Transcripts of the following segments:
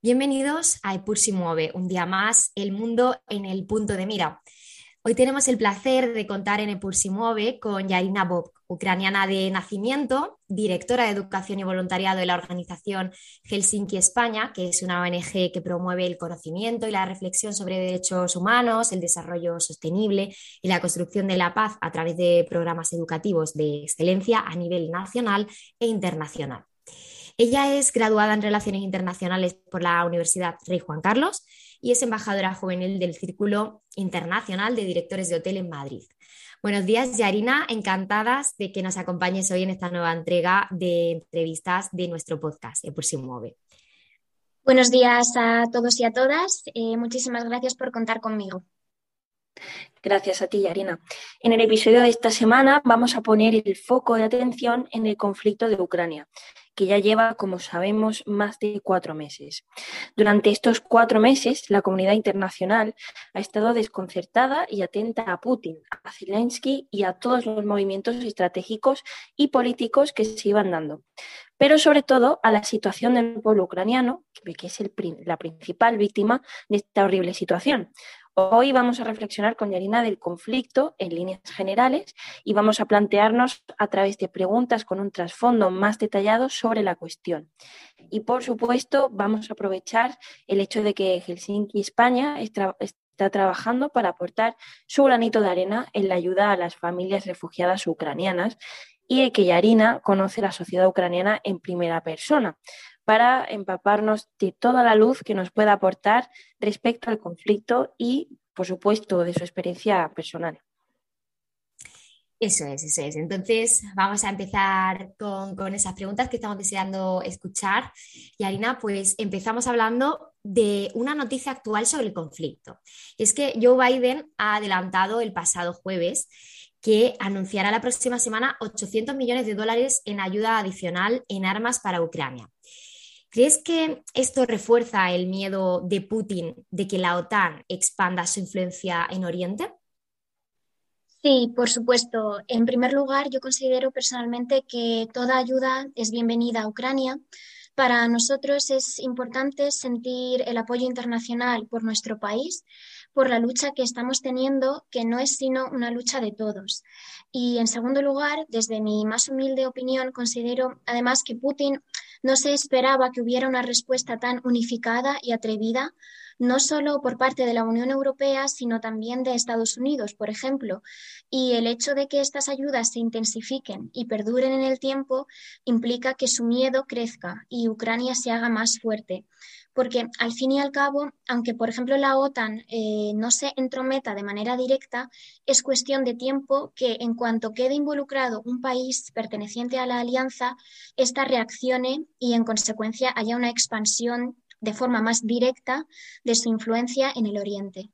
Bienvenidos a Epur si mueve, un día más, el mundo en el punto de mira. Hoy tenemos el placer de contar en Epur si mueve con Yarina Bob, ucraniana de nacimiento, directora de educación y voluntariado de la organización Helsinki España, que es una ONG que promueve el conocimiento y la reflexión sobre derechos humanos, el desarrollo sostenible y la construcción de la paz a través de programas educativos de excelencia a nivel nacional e internacional. Ella es graduada en Relaciones Internacionales por la Universidad Rey Juan Carlos y es embajadora juvenil del Círculo Internacional de Directores de Hotel en Madrid. Buenos días, Yarina. Encantadas de que nos acompañes hoy en esta nueva entrega de entrevistas de nuestro podcast, Por si mueve. Buenos días a todos y a todas. Eh, muchísimas gracias por contar conmigo. Gracias a ti, Yarina. En el episodio de esta semana vamos a poner el foco de atención en el conflicto de Ucrania que ya lleva, como sabemos, más de cuatro meses. Durante estos cuatro meses, la comunidad internacional ha estado desconcertada y atenta a Putin, a Zelensky y a todos los movimientos estratégicos y políticos que se iban dando. Pero sobre todo a la situación del pueblo ucraniano, que es la principal víctima de esta horrible situación. Hoy vamos a reflexionar con Yarina del conflicto en líneas generales y vamos a plantearnos a través de preguntas con un trasfondo más detallado sobre la cuestión. Y por supuesto, vamos a aprovechar el hecho de que Helsinki, España, está, trabajando para aportar su granito de arena en la ayuda a las familias refugiadas ucranianas y de que Yarina conoce la sociedad ucraniana en primera persona para empaparnos de toda la luz que nos pueda aportar respecto al conflicto y, por supuesto, de su experiencia personal. Eso es, eso es. Entonces, vamos a empezar con, esas preguntas que estamos deseando escuchar. Y Arina, pues empezamos hablando de una noticia actual sobre el conflicto. es que Joe Biden ha adelantado el pasado jueves que anunciará la próxima semana 800 millones de dólares en ayuda adicional en armas para Ucrania. ¿Crees que esto refuerza el miedo de Putin de que la OTAN expanda su influencia en Oriente? Sí, por supuesto. En primer lugar, yo considero personalmente que toda ayuda es bienvenida a Ucrania. Para nosotros es importante sentir el apoyo internacional por nuestro país, por la lucha que estamos teniendo, que no es sino una lucha de todos. Y en segundo lugar, desde mi más humilde opinión, considero además que Putin no se esperaba que hubiera una respuesta tan unificada y atrevida, no solo por parte de la Unión Europea, sino también de Estados Unidos, por ejemplo. Y el hecho de que estas ayudas se intensifiquen y perduren en el tiempo implica que su miedo crezca y Ucrania se haga más fuerte porque al fin y al cabo, aunque por ejemplo la OTAN eh, no se entrometa de manera directa, es cuestión de tiempo que en cuanto quede involucrado un país perteneciente a la alianza, ésta reaccione y en consecuencia haya una expansión de forma más directa de su influencia en el Oriente.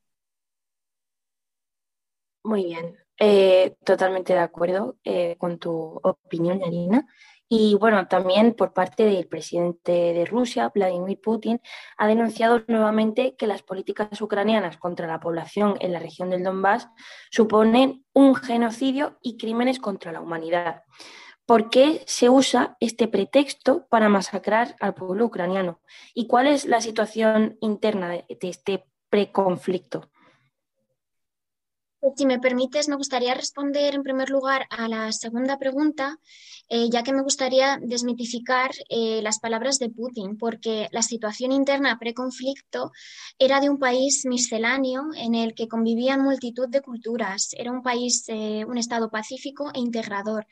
Muy bien, eh, totalmente de acuerdo eh, con tu opinión, Yarina. Y bueno, también por parte del presidente de Rusia, Vladimir Putin, ha denunciado nuevamente que las políticas ucranianas contra la población en la región del Donbass suponen un genocidio y crímenes contra la humanidad. ¿Por qué se usa este pretexto para masacrar al pueblo ucraniano? ¿Y cuál es la situación interna de, este preconflicto? Pues, si me permites, me gustaría responder en primer lugar a la segunda pregunta, eh, ya que me gustaría desmitificar eh, las palabras de Putin, porque la situación interna preconflicto era de un país misceláneo en el que convivían multitud de culturas. Era un país, eh, un Estado pacífico e integrador.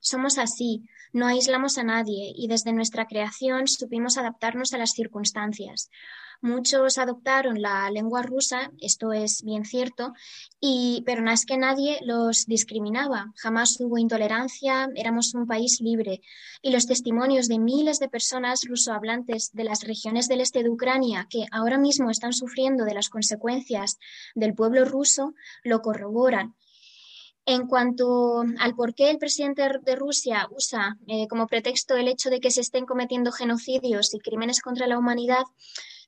Somos así, no aislamos a nadie y desde nuestra creación supimos adaptarnos a las circunstancias. Muchos adoptaron la lengua rusa, esto es bien cierto, y, pero no es que nadie los discriminaba. Jamás hubo intolerancia, éramos un país libre. Y los testimonios de miles de personas rusohablantes de las regiones del este de Ucrania que ahora mismo están sufriendo de las consecuencias del pueblo ruso lo corroboran. En cuanto al por qué el presidente de Rusia usa eh, como pretexto el hecho de que se estén cometiendo genocidios y crímenes contra la humanidad,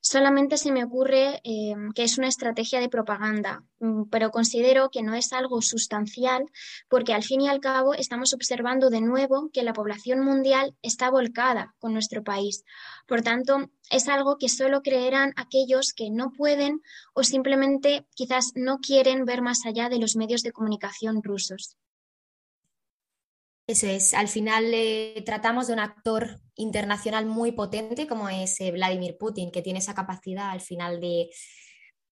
Solamente se me ocurre eh, que es una estrategia de propaganda, mm, pero considero que no es algo sustancial porque al fin y al cabo estamos observando de nuevo que la población mundial está volcada con nuestro país. Por tanto, es algo que solo creerán aquellos que no pueden o simplemente quizás no quieren ver más allá de los medios de comunicación rusos. Eso es, al final eh, tratamos de un actor internacional muy potente como es eh, Vladimir Putin, que tiene esa capacidad al final de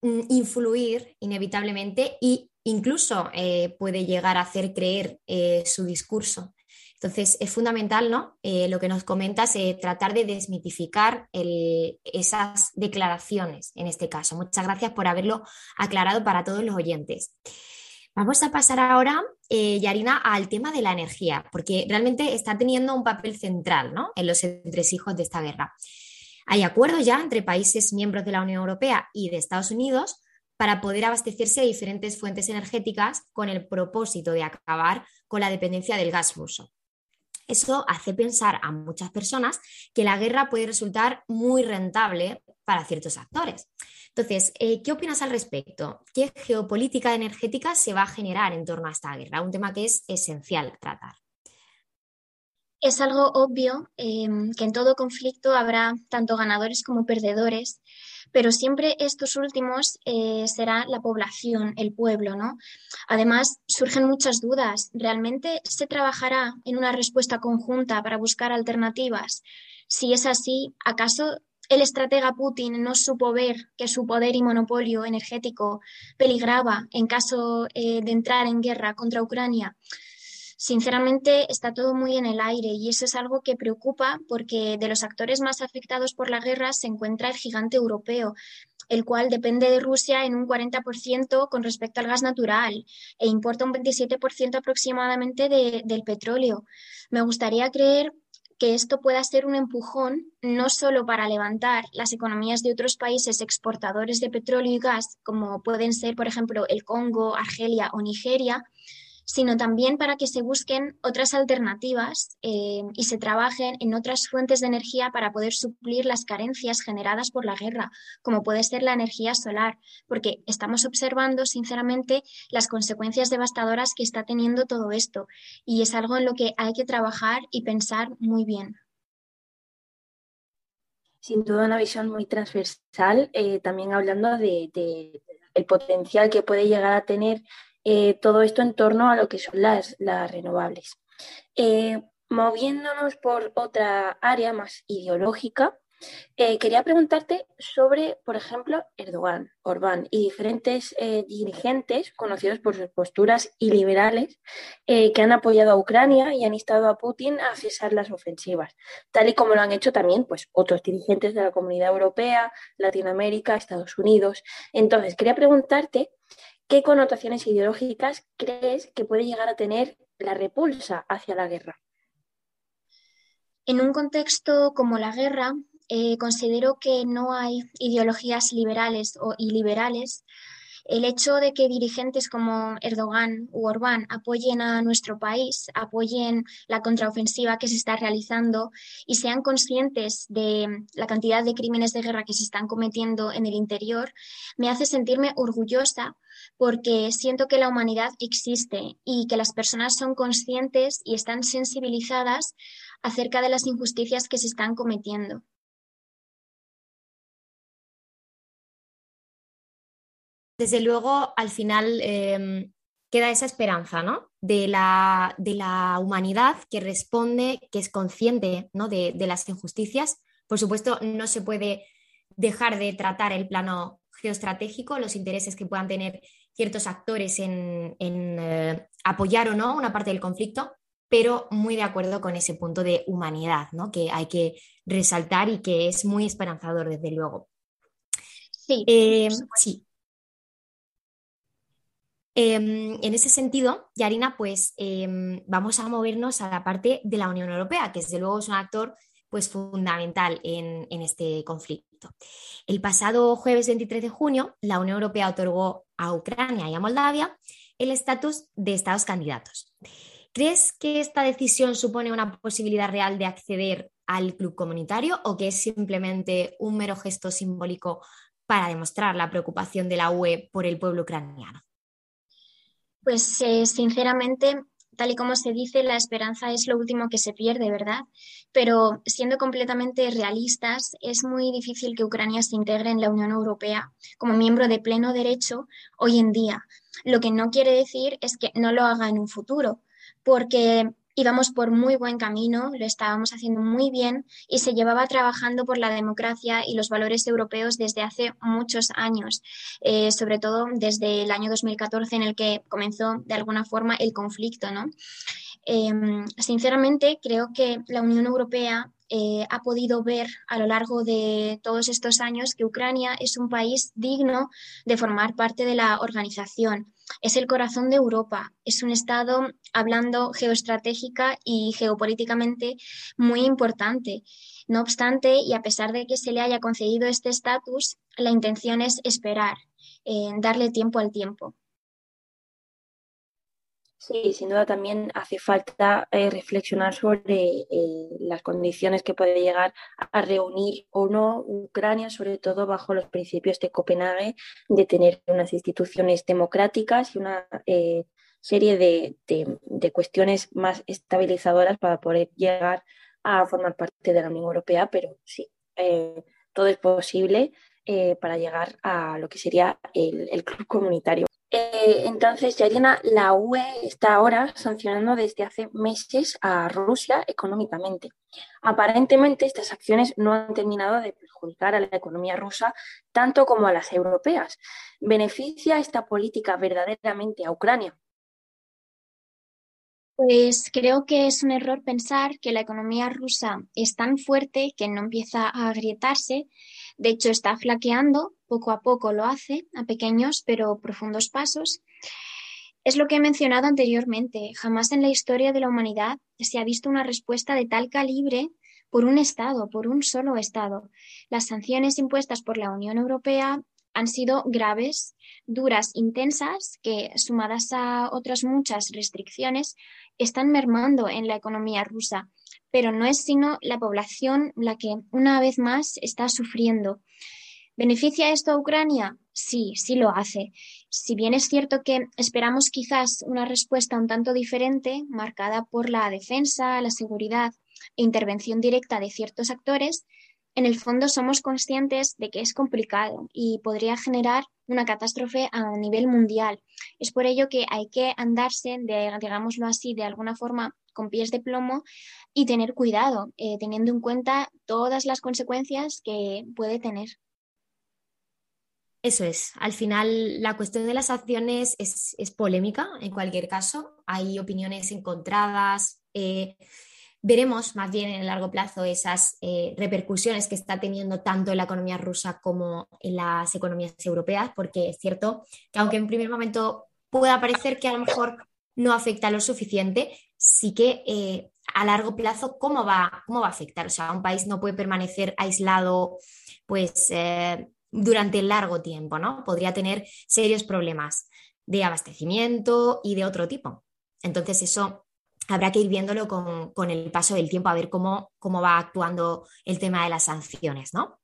mm, influir inevitablemente e incluso eh, puede llegar a hacer creer su discurso. Entonces, es fundamental, ¿no? lo que nos comentas, tratar de desmitificar esas declaraciones en este caso. Muchas gracias por haberlo aclarado para todos los oyentes. Vamos a pasar ahora, eh, Yarina, al tema de la energía, porque realmente está teniendo un papel central en los entresijos de esta guerra. Hay acuerdos ya entre países miembros de la Unión Europea y de Estados Unidos para poder abastecerse de diferentes fuentes energéticas con el propósito de acabar con la dependencia del gas ruso. Eso hace pensar a muchas personas que la guerra puede resultar muy rentable para ciertos actores. Entonces, eh, ¿qué opinas al respecto? ¿Qué geopolítica energética se va a generar en torno a esta guerra? Un tema que es esencial tratar. Es algo obvio em, que en todo conflicto habrá tanto ganadores como perdedores, pero siempre estos últimos eh, será la población, el pueblo, ¿no? Además, surgen muchas dudas. ¿Realmente se trabajará en una respuesta conjunta para buscar alternativas? Si es así, ¿acaso el estratega Putin no supo ver que su poder y monopolio energético peligraba en caso eh, de entrar en guerra contra Ucrania. Sinceramente está todo muy en el aire y eso es algo que preocupa porque de los actores más afectados por la guerra se encuentra el gigante europeo, el cual depende de Rusia en un 40% con respecto al gas natural e importa un 27% aproximadamente del petróleo. Me gustaría creer que esto pueda ser un empujón no solo para levantar las economías de otros países exportadores de petróleo y gas, como pueden ser, por ejemplo, el Congo, Argelia o Nigeria, sino también para que se busquen otras alternativas eh, y se trabajen en otras fuentes de energía para poder suplir las carencias generadas por la guerra, como puede ser la energía solar, porque estamos observando, sinceramente, las consecuencias devastadoras que está teniendo todo esto y es algo en lo que hay que trabajar y pensar muy bien. Sin duda una visión muy transversal, eh, también hablando de, el potencial que puede llegar a tener eh, todo esto en torno a lo que son las, las renovables. Eh, moviéndonos por otra área más ideológica, eh, quería preguntarte sobre, por ejemplo, Erdogan, Orbán y diferentes dirigentes conocidos por sus posturas iliberales que han apoyado a Ucrania y han instado a Putin a cesar las ofensivas, tal y como lo han hecho también pues, otros dirigentes de la Comunidad Europea, Latinoamérica, Estados Unidos. Entonces, quería preguntarte ¿qué connotaciones ideológicas crees que puede llegar a tener la repulsa hacia la guerra? En un contexto como la guerra, eh, considero que no hay ideologías liberales o iliberales el hecho de que dirigentes como Erdogan u Orbán apoyen a nuestro país, apoyen la contraofensiva que se está realizando y sean conscientes de la cantidad de crímenes de guerra que se están cometiendo en el interior, me hace sentirme orgullosa porque siento que la humanidad existe y que las personas son conscientes y están sensibilizadas acerca de las injusticias que se están cometiendo. desde luego, al final em, queda esa esperanza, ¿no? De la, de la, humanidad que responde, que es consciente ¿no? de, las injusticias. Por supuesto, no se puede dejar de tratar el plano geoestratégico, los intereses que puedan tener ciertos actores en, eh, apoyar o no una parte del conflicto, pero muy de acuerdo con ese punto de humanidad, ¿no? Que hay que resaltar y que es muy esperanzador, desde luego. Sí, eh, sí. Em, en ese sentido, Yarina, pues em, vamos a movernos a la parte de la Unión Europea, que desde luego es un actor pues, fundamental en, en este conflicto. El pasado jueves 23 de junio, la Unión Europea otorgó a Ucrania y a Moldavia el estatus de estados candidatos. ¿Crees que esta decisión supone una posibilidad real de acceder al club comunitario o que es simplemente un mero gesto simbólico para demostrar la preocupación de la UE por el pueblo ucraniano? Pues eh, sinceramente, tal y como se dice, la esperanza es lo último que se pierde, ¿verdad? Pero siendo completamente realistas, es muy difícil que Ucrania se integre en la Unión Europea como miembro de pleno derecho hoy en día. Lo que no quiere decir es que no lo haga en un futuro, porque íbamos por muy buen camino, lo estábamos haciendo muy bien y se llevaba trabajando por la democracia y los valores europeos desde hace muchos años, eh, sobre todo desde el año 2014 en el que comenzó de alguna forma el conflicto. ¿no? Em, sinceramente, creo que la Unión Europea eh, ha podido ver a lo largo de todos estos años que Ucrania es un país digno de formar parte de la organización. Es el corazón de Europa, es un Estado hablando geoestratégica y geopolíticamente muy importante. No obstante, y a pesar de que se le haya concedido este estatus, la intención es esperar, eh, darle tiempo al tiempo. Sí, sin duda también hace falta eh, reflexionar sobre eh, las condiciones que puede llegar a reunir o no Ucrania, sobre todo bajo los principios de Copenhague, de tener unas instituciones democráticas y una eh, serie de, de, cuestiones más estabilizadoras para poder llegar a formar parte de la Unión Europea, pero sí, todo es posible para llegar a lo que sería el, el club comunitario. Eh, entonces, Yarina, la UE está ahora sancionando desde hace meses a Rusia económicamente. Aparentemente, estas acciones no han terminado de perjudicar a la economía rusa tanto como a las europeas. ¿Beneficia esta política verdaderamente a Ucrania? Pues creo que es un error pensar que la economía rusa es tan fuerte que no empieza a agrietarse. De hecho, está flaqueando, poco a poco lo hace, a pequeños pero profundos pasos. Es lo que he mencionado anteriormente. Jamás en la historia de la humanidad se ha visto una respuesta de tal calibre por un Estado, por un solo Estado. Las sanciones impuestas por la Unión Europea han sido graves, duras, intensas, que sumadas a otras muchas restricciones están mermando en la economía rusa, pero no es sino la población la que una vez más está sufriendo. ¿Beneficia esto a Ucrania? Sí, sí lo hace. Si bien es cierto que esperamos quizás una respuesta un tanto diferente, marcada por la defensa, la seguridad e intervención directa de ciertos actores, en el fondo somos conscientes de que es complicado y podría generar una catástrofe a nivel mundial. Es por ello que hay que andarse, digámoslo así, de alguna forma con pies de plomo y tener cuidado, eh, teniendo en cuenta todas las consecuencias que puede tener. Eso es, al final la cuestión de las acciones es, polémica en cualquier caso, hay opiniones encontradas. Eh, veremos más bien en el largo plazo esas eh, repercusiones que está teniendo tanto en la economía rusa como en las economías europeas, porque es cierto que aunque en primer momento pueda parecer que a lo mejor no afecta lo suficiente, sí que eh, a largo plazo, ¿cómo va, ¿cómo va a afectar? O sea, un país no puede permanecer aislado pues, durante largo tiempo, ¿no? Podría tener serios problemas de abastecimiento y de otro tipo. Entonces, eso habrá que ir viéndolo con, el paso del tiempo a ver cómo, cómo, va actuando el tema de las sanciones, ¿no?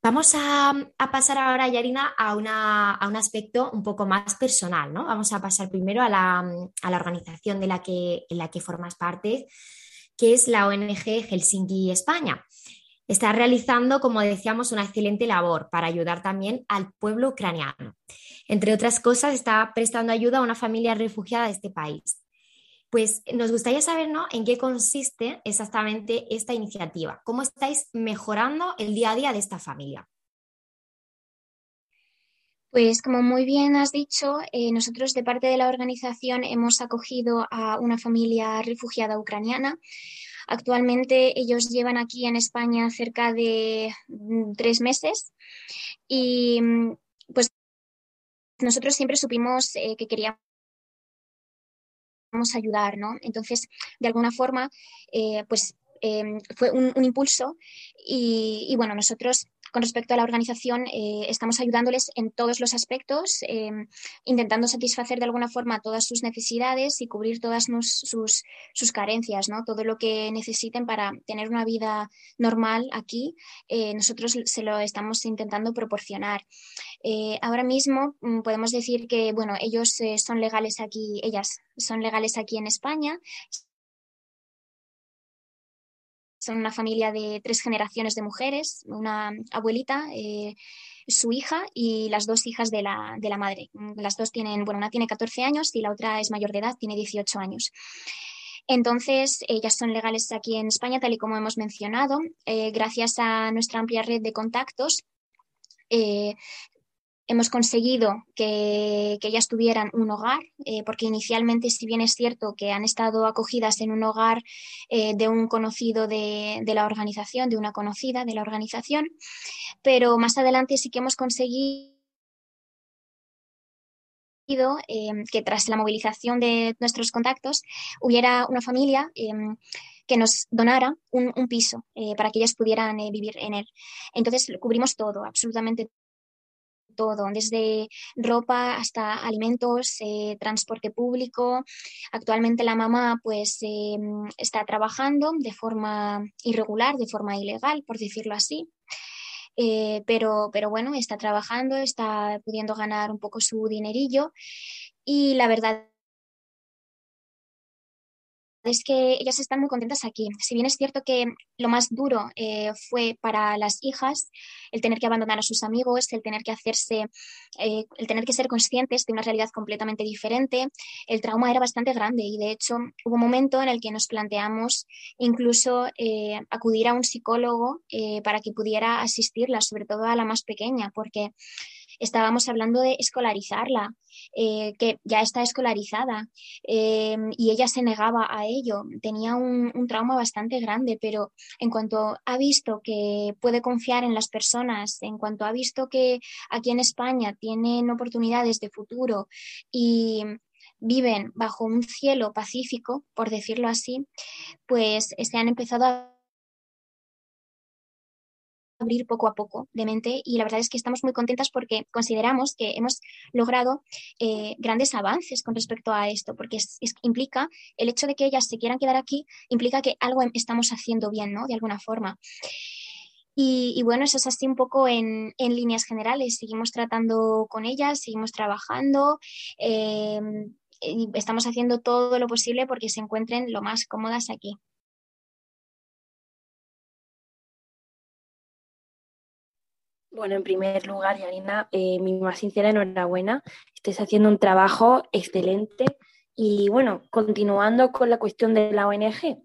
Vamos a, pasar ahora, Yarina, a, a, un aspecto un poco más personal, ¿no? Vamos a pasar primero a la, organización de la que, en la que formas parte, que es la ONG Helsinki España. Está realizando, como decíamos, una excelente labor para ayudar también al pueblo ucraniano. Entre otras cosas, está prestando ayuda a una familia refugiada de este país. Pues nos gustaría saber ¿no? en qué consiste exactamente esta iniciativa, cómo estáis mejorando el día a día de esta familia. Pues como muy bien has dicho, eh, nosotros de parte de la organización hemos acogido a una familia refugiada ucraniana. Actualmente ellos llevan aquí en España cerca de mm, tres meses y mm, pues nosotros siempre supimos eh, que queríamos ayudar, ¿no? Entonces, de alguna forma, eh, pues em, fue un, impulso y, bueno, nosotros con respecto a la organización, eh, estamos ayudándoles en todos los aspectos, eh, intentando satisfacer de alguna forma todas sus necesidades y cubrir todas sus, sus, carencias, ¿no? Todo lo que necesiten para tener una vida normal aquí, eh, nosotros se lo estamos intentando proporcionar. ahora mismo mm, podemos decir que, bueno, ellos son legales aquí, ellas son legales aquí en España, son una familia de tres generaciones de mujeres, una abuelita, eh, su hija y las dos hijas de la, de la, madre. Las dos tienen, bueno, una tiene 14 años y la otra es mayor de edad, tiene 18 años. Entonces, ellas son legales aquí en España, tal y como hemos mencionado. Eh, gracias a nuestra amplia red de contactos, eh, hemos conseguido que, ellas tuvieran un hogar, eh, porque inicialmente, si bien es cierto que han estado acogidas en un hogar eh, de un conocido de, la organización, de una conocida de la organización, pero más adelante sí que hemos conseguido eh, que tras la movilización de nuestros contactos hubiera una familia que nos donara un, piso para que ellas pudieran vivir en él. Entonces cubrimos todo, absolutamente todo, desde ropa hasta alimentos, eh, transporte público. Actualmente la mamá pues em, está trabajando de forma irregular, de forma ilegal, por decirlo así. Eh, pero, pero bueno, está trabajando, está pudiendo ganar un poco su dinerillo y la verdad es que ellas están muy contentas aquí. Si bien es cierto que lo más duro eh, fue para las hijas el tener que abandonar a sus amigos, el tener que hacerse, eh, el tener que ser conscientes de una realidad completamente diferente, el trauma era bastante grande y de hecho hubo un momento en el que nos planteamos incluso eh, acudir a un psicólogo para que pudiera asistirla, sobre todo a la más pequeña, porque estábamos hablando de escolarizarla, eh, que ya está escolarizada eh, y ella se negaba a ello. Tenía un, trauma bastante grande, pero en cuanto ha visto que puede confiar en las personas, en cuanto ha visto que aquí en España tienen oportunidades de futuro y viven bajo un cielo pacífico, por decirlo así, pues se han empezado a abrir poco a poco de mente y la verdad es que estamos muy contentas porque consideramos que hemos logrado eh, grandes avances con respecto a esto, porque implica el hecho de que ellas se quieran quedar aquí, implica que algo estamos haciendo bien, ¿no? De alguna forma. Y, bueno, eso es así un poco en, líneas generales. Seguimos tratando con ellas, seguimos trabajando. Eh, y estamos haciendo todo lo posible porque se encuentren lo más cómodas aquí. Bueno, en primer lugar, Yarina, eh, mi más sincera enhorabuena. Estés haciendo un trabajo excelente. Y bueno, continuando con la cuestión de la ONG,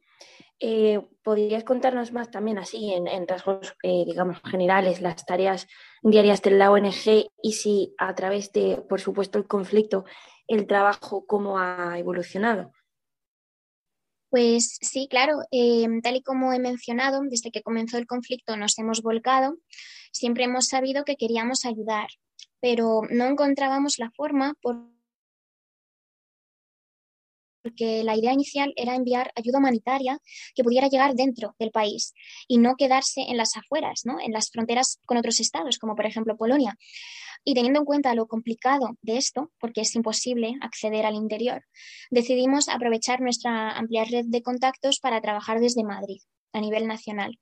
eh, ¿podrías contarnos más también así, en, rasgos, eh, digamos, generales, las tareas diarias de la ONG y si a través de, por supuesto, el conflicto, el trabajo, cómo ha evolucionado? Pues sí, claro, tal y como he mencionado, desde que comenzó el conflicto nos hemos volcado Siempre hemos sabido que queríamos ayudar, pero no encontrábamos la forma porque la idea inicial era enviar ayuda humanitaria que pudiera llegar dentro del país y no quedarse en las afueras, ¿no? en las fronteras con otros estados, como por ejemplo Polonia. Y teniendo en cuenta lo complicado de esto, porque es imposible acceder al interior, decidimos aprovechar nuestra amplia red de contactos para trabajar desde Madrid, a nivel nacional.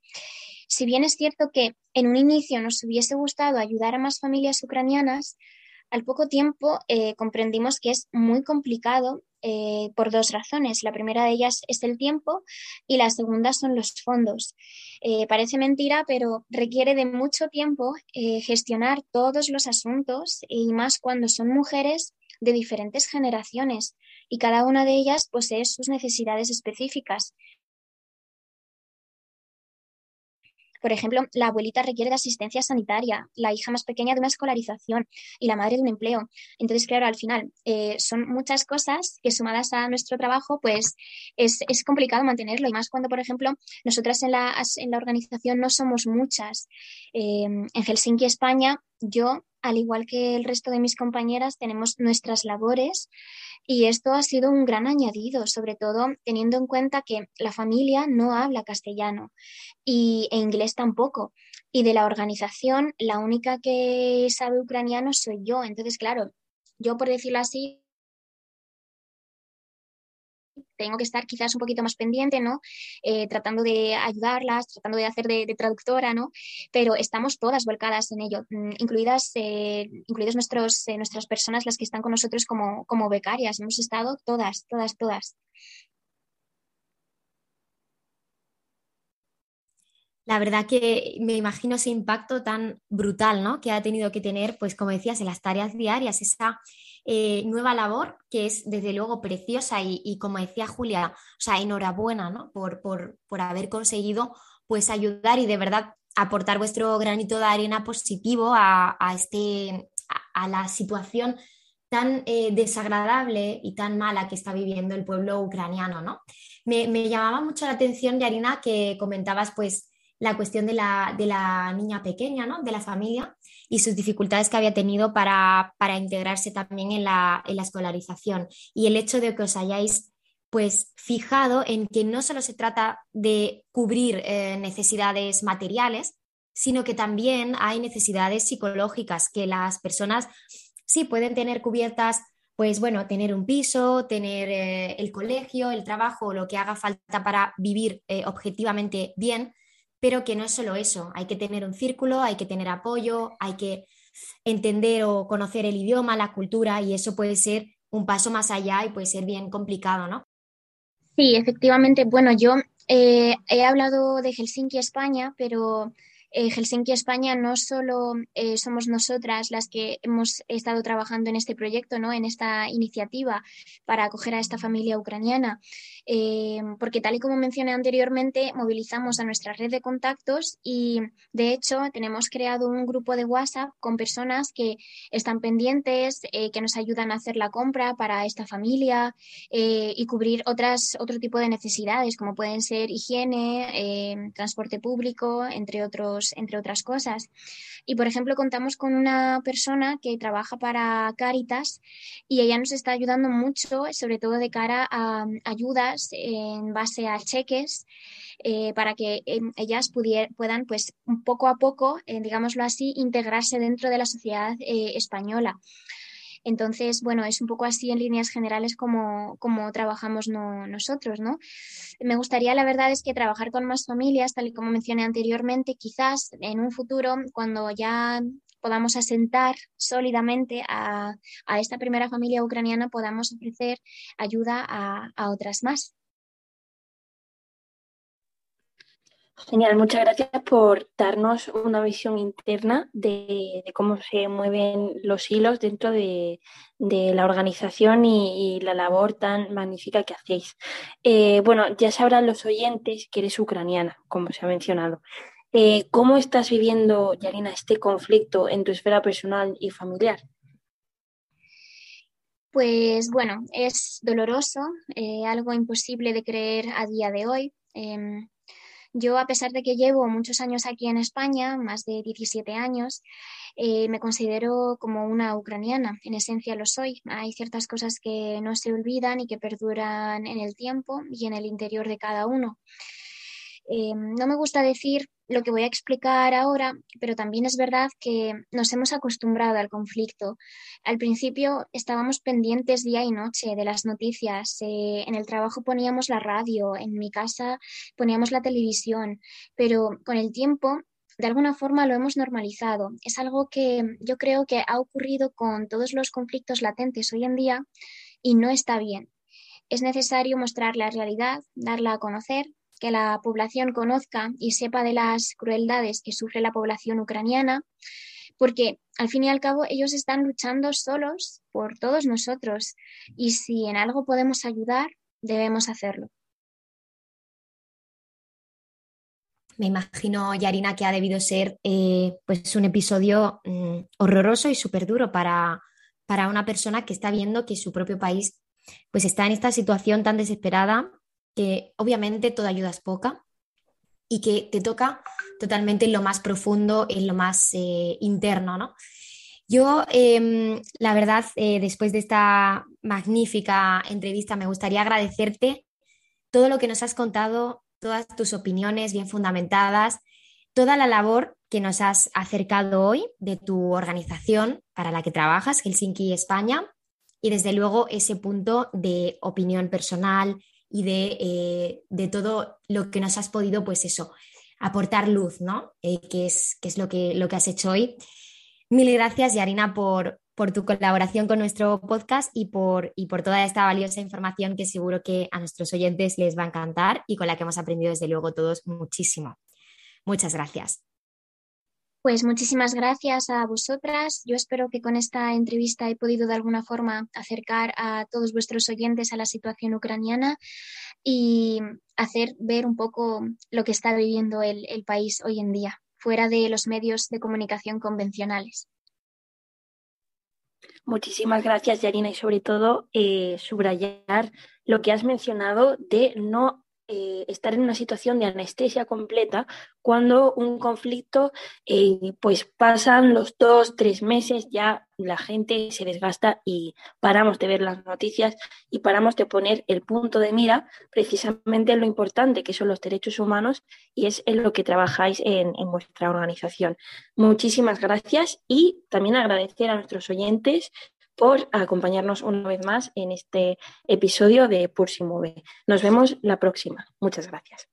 Si bien es cierto que en un inicio nos hubiese gustado ayudar a más familias ucranianas, al poco tiempo eh, comprendimos que es muy complicado eh, por dos razones. La primera de ellas es el tiempo y la segunda son los fondos. Eh, parece mentira, pero requiere de mucho tiempo gestionar todos los asuntos y más cuando son mujeres de diferentes generaciones y cada una de ellas posee sus necesidades específicas. Por ejemplo, la abuelita requiere de asistencia sanitaria, la hija más pequeña de una escolarización y la madre de un empleo. Entonces, claro, al final eh, son muchas cosas que sumadas a nuestro trabajo, pues es, complicado mantenerlo. Y más cuando, por ejemplo, nosotras en la, en la organización no somos muchas. Eh, en Helsinki, España, yo, al igual que el resto de mis compañeras, tenemos nuestras labores y esto ha sido un gran añadido, sobre todo teniendo en cuenta que la familia no habla castellano y, e inglés tampoco. Y de la organización, la única que sabe ucraniano soy yo. Entonces, claro, yo por decirlo así, tengo que estar quizás un poquito más pendiente, ¿no? Eh, tratando de ayudarlas, tratando de hacer de, traductora, ¿no? Pero estamos todas volcadas en ello, mm, incluidas, eh, nuestros, eh, nuestras personas, las que están con nosotros como, como becarias. Hemos estado todas, todas, todas. La verdad que me imagino ese impacto tan brutal, ¿no? Que ha tenido que tener, pues como decías, en las tareas diarias, esa eh, nueva labor que es desde luego preciosa y, como decía Julia, o sea, enhorabuena, ¿no? Por, por, por, haber conseguido, pues ayudar y de verdad aportar vuestro granito de arena positivo a, este, a, la situación tan eh, desagradable y tan mala que está viviendo el pueblo ucraniano, ¿no? Me, me llamaba mucho la atención, Yarina, que comentabas, pues, la cuestión de la, de la niña pequeña, ¿no? de la familia y sus dificultades que había tenido para, integrarse también en la, escolarización. Y el hecho de que os hayáis pues fijado en que no solo se trata de cubrir eh, necesidades materiales, sino que también hay necesidades psicológicas que las personas sí pueden tener cubiertas, pues bueno, tener un piso, tener eh, el colegio, el trabajo, lo que haga falta para vivir eh, objetivamente bien, pero que no es solo eso, hay que tener un círculo, hay que tener apoyo, hay que entender o conocer el idioma, la cultura y eso puede ser un paso más allá y puede ser bien complicado, ¿no? Sí, efectivamente. Bueno, yo eh, he hablado de Helsinki, España, pero eh, Helsinki, España, no solo eh, somos nosotras las que hemos estado trabajando en este proyecto, ¿no? en esta iniciativa para acoger a esta familia ucraniana, eh, porque tal y como mencioné anteriormente, movilizamos a nuestra red de contactos y de hecho tenemos creado un grupo de WhatsApp con personas que están pendientes, que nos ayudan a hacer la compra para esta familia y cubrir otras, otro tipo de necesidades, como pueden ser higiene, transporte público, entre otros entre otras cosas. Y, por ejemplo, contamos con una persona que trabaja para Caritas y ella nos está ayudando mucho, sobre todo de cara a en base a cheques, eh, para que em, ellas puedan, pues, poco a poco, eh, digámoslo así, integrarse dentro de la sociedad eh, española. Entonces, bueno, es un poco así en líneas generales como, trabajamos nosotros, ¿no? Me gustaría, la verdad, es que trabajar con más familias, tal y como mencioné anteriormente, quizás en un futuro, cuando ya podamos asentar sólidamente a, esta primera familia ucraniana, podamos ofrecer ayuda a otras más. Genial, muchas gracias por darnos una visión interna de, cómo se mueven los hilos dentro de, la organización y, la labor tan magnífica que hacéis. Eh, bueno, ya sabrán los oyentes que eres ucraniana, como se ha mencionado. Eh, ¿Cómo estás viviendo, Yarina, este conflicto en tu esfera personal y familiar? Pues bueno, es doloroso, eh, algo imposible de creer a día de hoy. Em, yo, a pesar de que llevo muchos años aquí en España, más de 17 años, eh, me considero como una ucraniana. En esencia lo soy. Hay ciertas cosas que no se olvidan y que perduran en el tiempo y en el interior de cada uno. Eh, no me gusta decir lo que voy a explicar ahora, pero también es verdad que nos hemos acostumbrado al conflicto. Al principio estábamos pendientes día y noche de las noticias. Eh, en el trabajo poníamos la radio, en mi casa poníamos la televisión, pero con el tiempo de alguna forma lo hemos normalizado. Es algo que yo creo que ha ocurrido con todos los conflictos latentes hoy en día y no está bien. Es necesario mostrar la realidad, darla a conocer que la población conozca y sepa de las crueldades que sufre la población ucraniana, porque al fin y al cabo ellos están luchando solos por todos nosotros y si en algo podemos ayudar, debemos hacerlo. Me imagino, Yarina, que ha debido ser eh, pues un episodio mm, horroroso y súper duro para, para una persona que está viendo que su propio país pues está en esta situación tan desesperada que obviamente toda ayuda es poca y que te toca totalmente en lo más profundo, en lo más eh, interno, ¿no? Yo, em, la verdad, eh, después de esta magnífica entrevista, me gustaría agradecerte todo lo que nos has contado, todas tus opiniones bien fundamentadas, toda la labor que nos has acercado hoy de tu organización para la que trabajas, Helsinki España, y desde luego ese punto de opinión personal y de, eh, de todo lo que nos has podido, pues eso, aportar luz, ¿no? Eh, que, es, que es lo que, lo que has hecho hoy. Mil gracias, Yarina, por, por tu colaboración con nuestro podcast y por, y por toda esta valiosa información que seguro que a nuestros oyentes les va a encantar y con la que hemos aprendido desde luego todos muchísimo. Muchas gracias. Pues muchísimas gracias a vosotras. Yo espero que con esta entrevista he podido de alguna forma acercar a todos vuestros oyentes a la situación ucraniana y hacer ver un poco lo que está viviendo el, país hoy en día, fuera de los medios de comunicación convencionales. Muchísimas gracias, Yarina, y sobre todo eh, subrayar lo que has mencionado de no eh, estar en una situación de anestesia completa cuando un conflicto, eh, pues pasan los dos, tres meses, ya la gente se desgasta y paramos de ver las noticias y paramos de poner el punto de mira precisamente en lo importante que son los derechos humanos y es en lo que trabajáis en, en vuestra organización. Muchísimas gracias y también agradecer a nuestros oyentes por acompañarnos una vez más en este episodio de Pursi Mueve. Nos vemos la próxima. Muchas gracias.